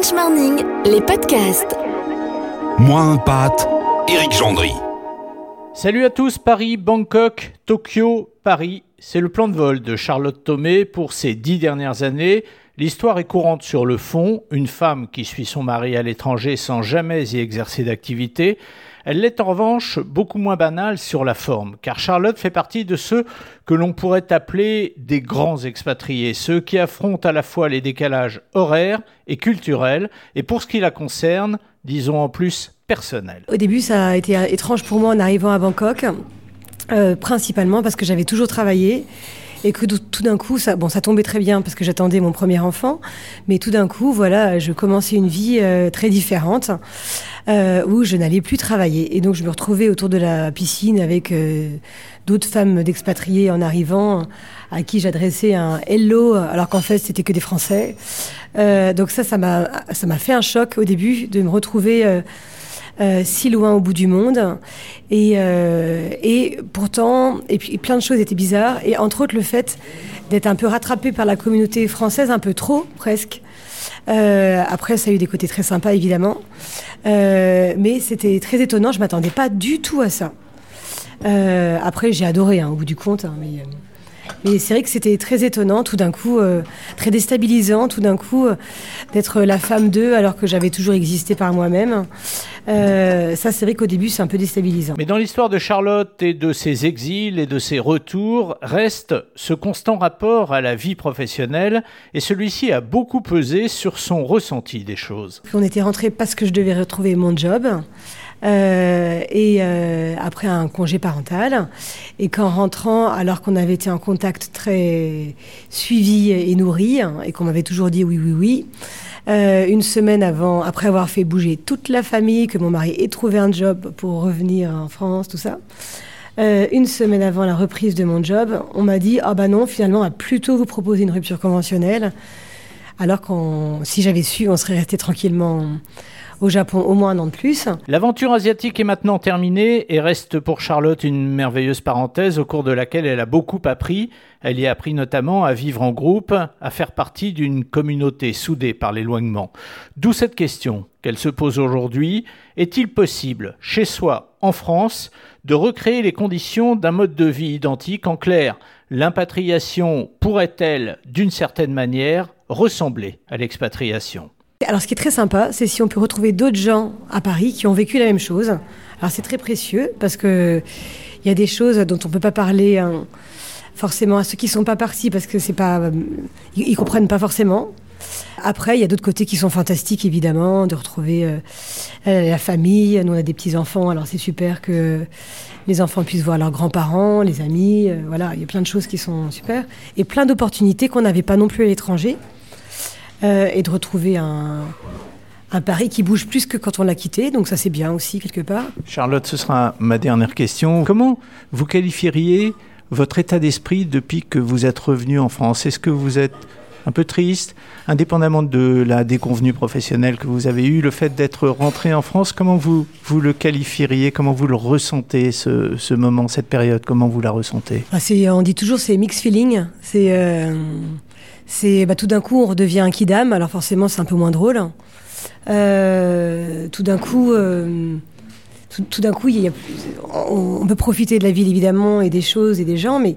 French Morning, les podcasts. Moins un pâte, Éric Gendry. Salut à tous, Paris, Bangkok, Tokyo, Paris. C'est le plan de vol de Charlotte Thomé pour ces dix dernières années. L'histoire est courante sur le fond, une femme qui suit son mari à l'étranger sans jamais y exercer d'activité. Elle l'est en revanche beaucoup moins banale sur la forme, car Charlotte fait partie de ceux que l'on pourrait appeler des grands expatriés, ceux qui affrontent à la fois les décalages horaires et culturels, et pour ce qui la concerne, disons en plus personnel. Au début, ça a été étrange pour moi en arrivant à Bangkok, euh, principalement parce que j'avais toujours travaillé et que tout d'un coup, ça, bon, ça tombait très bien parce que j'attendais mon premier enfant, mais tout d'un coup, voilà, je commençais une vie euh, très différente euh, où je n'allais plus travailler. Et donc, je me retrouvais autour de la piscine avec euh, d'autres femmes d'expatriés en arrivant à qui j'adressais un hello alors qu'en fait, c'était que des Français. Euh, donc ça, ça m'a, ça m'a fait un choc au début de me retrouver euh, si loin au bout du monde. Et, euh, et pourtant, et puis plein de choses étaient bizarres. Et entre autres, le fait d'être un peu rattrapé par la communauté française, un peu trop presque. Euh, après, ça a eu des côtés très sympas, évidemment. Euh, mais c'était très étonnant. Je m'attendais pas du tout à ça. Euh, après, j'ai adoré, hein, au bout du compte. Hein, mais c'est vrai que c'était très étonnant, tout d'un coup, euh, très déstabilisant, tout d'un coup, euh, d'être la femme d'eux alors que j'avais toujours existé par moi-même. Euh, ça, c'est vrai qu'au début, c'est un peu déstabilisant. Mais dans l'histoire de Charlotte et de ses exils et de ses retours reste ce constant rapport à la vie professionnelle et celui-ci a beaucoup pesé sur son ressenti des choses. On était rentré parce que je devais retrouver mon job. Euh, et euh, après un congé parental. Et qu'en rentrant, alors qu'on avait été en contact très suivi et nourri, hein, et qu'on m'avait toujours dit oui, oui, oui, euh, une semaine avant, après avoir fait bouger toute la famille, que mon mari ait trouvé un job pour revenir en France, tout ça. Euh, une semaine avant la reprise de mon job, on m'a dit ah bah non, finalement, on va plutôt vous proposer une rupture conventionnelle. Alors qu'on, si j'avais su, on serait resté tranquillement au Japon au moins un an de plus. L'aventure asiatique est maintenant terminée et reste pour Charlotte une merveilleuse parenthèse au cours de laquelle elle a beaucoup appris. Elle y a appris notamment à vivre en groupe, à faire partie d'une communauté soudée par l'éloignement. D'où cette question qu'elle se pose aujourd'hui. Est-il possible, chez soi, en France, de recréer les conditions d'un mode de vie identique En clair, l'impatriation pourrait-elle, d'une certaine manière, ressembler à l'expatriation? Alors, ce qui est très sympa, c'est si on peut retrouver d'autres gens à Paris qui ont vécu la même chose. Alors, c'est très précieux parce que il y a des choses dont on peut pas parler hein, forcément à ceux qui sont pas partis parce que c'est pas, euh, ils, comprennent pas forcément. Après, il y a d'autres côtés qui sont fantastiques, évidemment, de retrouver euh, la famille. Nous, on a des petits-enfants, alors c'est super que les enfants puissent voir leurs grands-parents, les amis. euh, voilà, il y a plein de choses qui sont super. Et plein d'opportunités qu'on n'avait pas non plus à l'étranger. Euh, et de retrouver un, un Paris qui bouge plus que quand on l'a quitté. Donc ça, c'est bien aussi, quelque part. Charlotte, ce sera ma dernière question. Comment vous qualifieriez votre état d'esprit depuis que vous êtes revenu en France? Est-ce que vous êtes un peu triste, indépendamment de la déconvenue professionnelle que vous avez eue, le fait d'être rentré en France, comment vous, vous le qualifieriez, comment vous le ressentez, ce, ce moment, cette période, comment vous la ressentez? Ah, on dit toujours c'est mix feeling. C'est, euh, c'est bah, tout d'un coup on redevient un kidam. Alors forcément c'est un peu moins drôle. Euh, tout d'un coup, euh, tout, d'un coup, il y a, on, on peut profiter de la ville évidemment et des choses et des gens, mais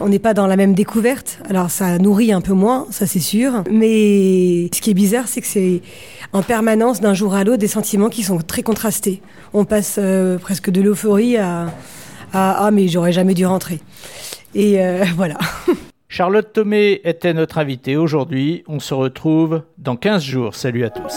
on n'est pas dans la même découverte. Alors ça nourrit un peu moins, ça c'est sûr. Mais ce qui est bizarre, c'est que c'est en permanence d'un jour à l'autre des sentiments qui sont très contrastés. On passe euh, presque de l'euphorie à, à ah mais j'aurais jamais dû rentrer. Et euh, voilà. Charlotte Thomé était notre invitée aujourd'hui. On se retrouve dans 15 jours. Salut à tous.